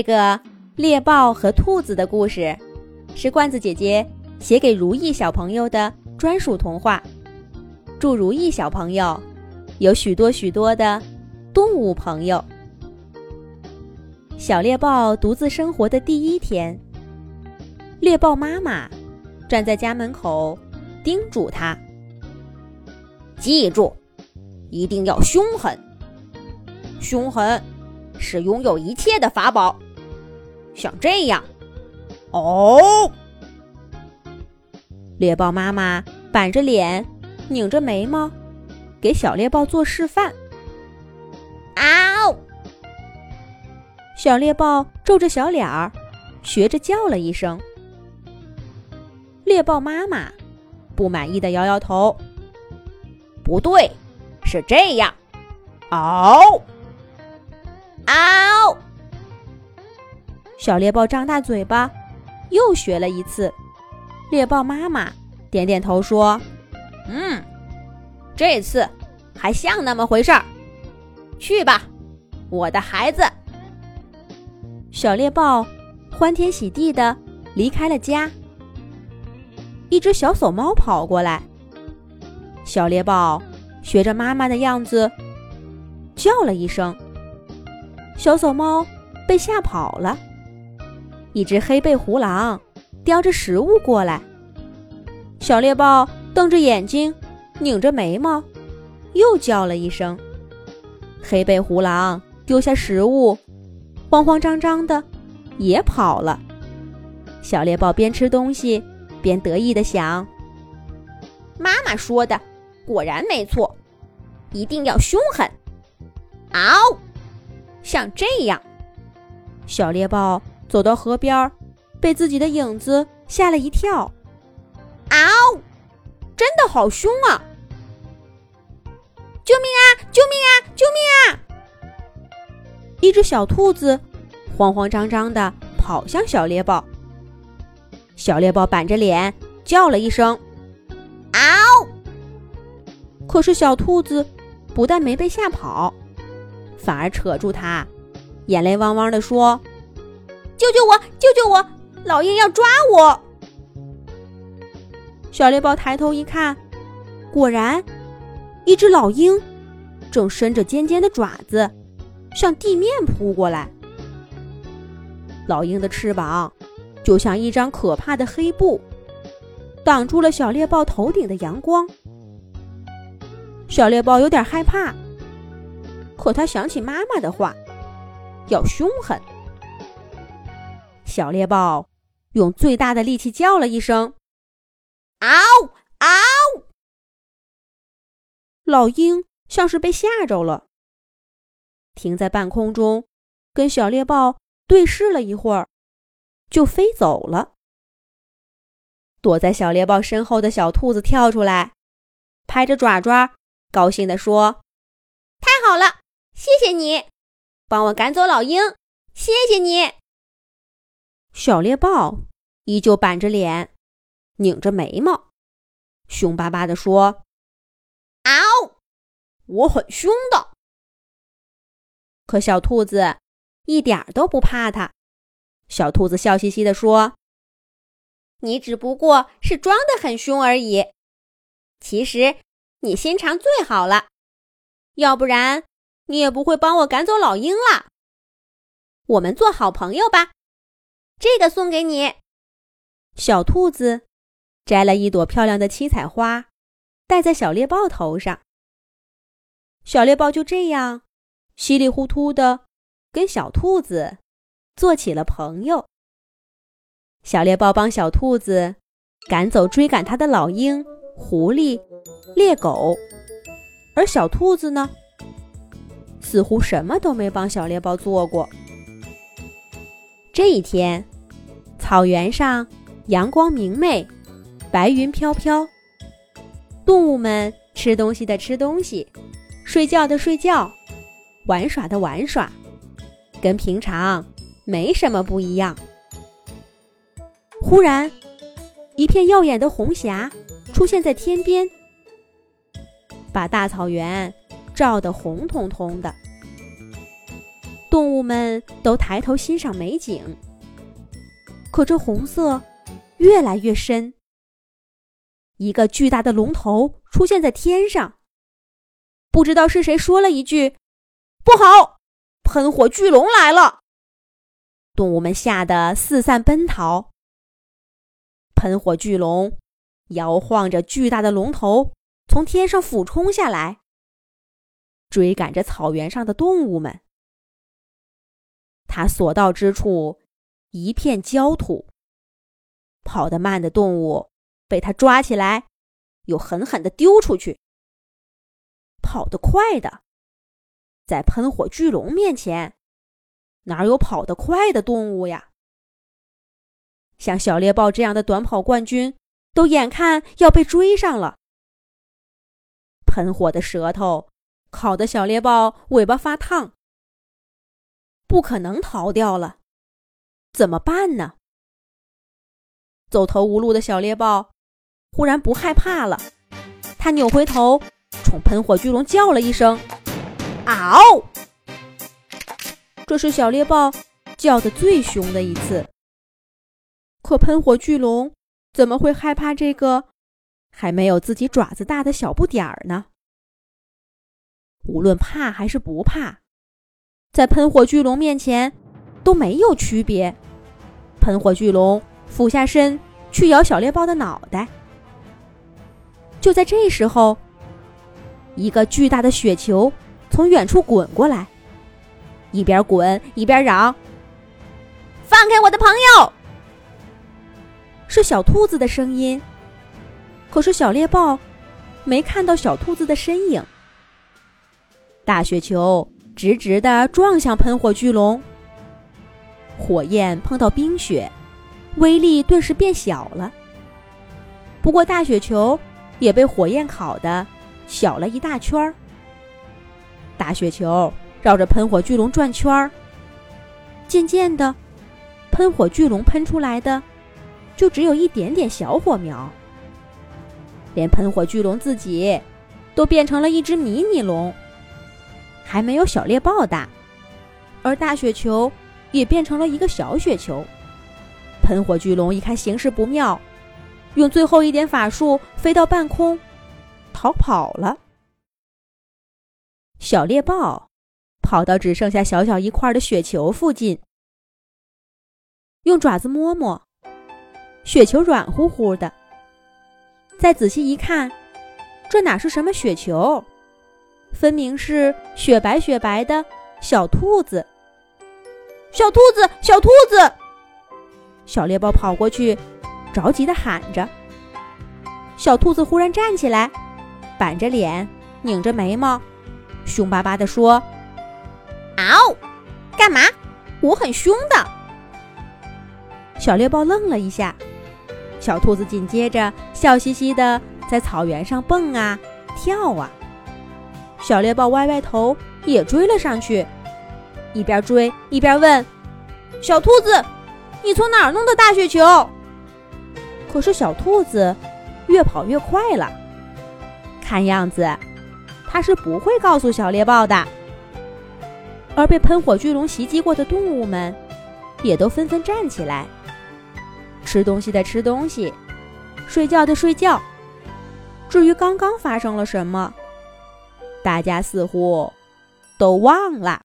这个猎豹和兔子的故事，是罐子姐姐写给如意小朋友的专属童话。祝如意小朋友有许多许多的动物朋友。小猎豹独自生活的第一天，猎豹妈妈站在家门口叮嘱他：“记住，一定要凶狠。凶狠是拥有一切的法宝。”像这样，哦！猎豹妈妈板着脸，拧着眉毛，给小猎豹做示范。嗷！小猎豹皱着小脸儿，学着叫了一声。猎豹妈妈不满意的摇摇头：“不对，是这样。嗷！嗷！”小猎豹张大嘴巴，又学了一次。猎豹妈妈点点头说：“嗯，这次还像那么回事儿。去吧，我的孩子。”小猎豹欢天喜地的离开了家。一只小守猫跑过来，小猎豹学着妈妈的样子叫了一声，小守猫被吓跑了。一只黑背狐狼叼着食物过来，小猎豹瞪着眼睛，拧着眉毛，又叫了一声。黑背狐狼丢下食物，慌慌张张的也跑了。小猎豹边吃东西边得意的想：“妈妈说的果然没错，一定要凶狠。”嗷！像这样，小猎豹。走到河边，被自己的影子吓了一跳。嗷！真的好凶啊！救命啊！救命啊！救命啊！一只小兔子慌慌张张的跑向小猎豹。小猎豹板着脸叫了一声：“嗷！”可是小兔子不但没被吓跑，反而扯住它，眼泪汪汪的说。救救我！救救我！老鹰要抓我！小猎豹抬头一看，果然，一只老鹰正伸着尖尖的爪子向地面扑过来。老鹰的翅膀就像一张可怕的黑布，挡住了小猎豹头顶的阳光。小猎豹有点害怕，可他想起妈妈的话，要凶狠。小猎豹用最大的力气叫了一声：“嗷嗷！”老鹰像是被吓着了，停在半空中，跟小猎豹对视了一会儿，就飞走了。躲在小猎豹身后的小兔子跳出来，拍着爪爪，高兴地说：“太好了，谢谢你，帮我赶走老鹰，谢谢你。”小猎豹依旧板着脸，拧着眉毛，凶巴巴地说：“嗷，我很凶的。”可小兔子一点都不怕它。小兔子笑嘻嘻地说：“你只不过是装的很凶而已，其实你心肠最好了，要不然你也不会帮我赶走老鹰了。我们做好朋友吧。”这个送给你，小兔子摘了一朵漂亮的七彩花，戴在小猎豹头上。小猎豹就这样稀里糊涂的跟小兔子做起了朋友。小猎豹帮小兔子赶走追赶它的老鹰、狐狸、猎狗，而小兔子呢，似乎什么都没帮小猎豹做过。这一天。草原上，阳光明媚，白云飘飘。动物们吃东西的吃东西，睡觉的睡觉，玩耍的玩耍，跟平常没什么不一样。忽然，一片耀眼的红霞出现在天边，把大草原照得红彤彤的。动物们都抬头欣赏美景。可这红色越来越深，一个巨大的龙头出现在天上。不知道是谁说了一句：“不好，喷火巨龙来了！”动物们吓得四散奔逃。喷火巨龙摇晃着巨大的龙头，从天上俯冲下来，追赶着草原上的动物们。他所到之处，一片焦土。跑得慢的动物被他抓起来，又狠狠地丢出去。跑得快的，在喷火巨龙面前，哪有跑得快的动物呀？像小猎豹这样的短跑冠军，都眼看要被追上了。喷火的舌头烤得小猎豹尾巴发烫，不可能逃掉了，怎么办呢？走投无路的小猎豹忽然不害怕了，他扭回头。冲喷火巨龙叫了一声：“嗷！”这是小猎豹叫的最凶的一次。可喷火巨龙怎么会害怕这个还没有自己爪子大的小不点儿呢？无论怕还是不怕，在喷火巨龙面前都没有区别。喷火巨龙俯下身去咬小猎豹的脑袋。就在这时候。一个巨大的雪球从远处滚过来，一边滚一边嚷：“放开我的朋友！”是小兔子的声音。可是小猎豹没看到小兔子的身影。大雪球直直的撞向喷火巨龙，火焰碰到冰雪，威力顿时变小了。不过大雪球也被火焰烤的。小了一大圈儿，大雪球绕着喷火巨龙转圈儿。渐渐的，喷火巨龙喷出来的就只有一点点小火苗，连喷火巨龙自己都变成了一只迷你龙，还没有小猎豹大。而大雪球也变成了一个小雪球。喷火巨龙一看形势不妙，用最后一点法术飞到半空。逃跑了。小猎豹跑到只剩下小小一块的雪球附近，用爪子摸摸，雪球软乎乎的。再仔细一看，这哪是什么雪球？分明是雪白雪白的小兔子。小兔子，小兔子！小猎豹跑过去，着急的喊着。小兔子忽然站起来。板着脸，拧着眉毛，凶巴巴地说：“嗷，干嘛？我很凶的。”小猎豹愣了一下，小兔子紧接着笑嘻嘻的在草原上蹦啊跳啊。小猎豹歪歪头也追了上去，一边追一边问：“小兔子，你从哪儿弄的大雪球？”可是小兔子越跑越快了。看样子，他是不会告诉小猎豹的。而被喷火巨龙袭击过的动物们，也都纷纷站起来，吃东西的吃东西，睡觉的睡觉。至于刚刚发生了什么，大家似乎都忘了。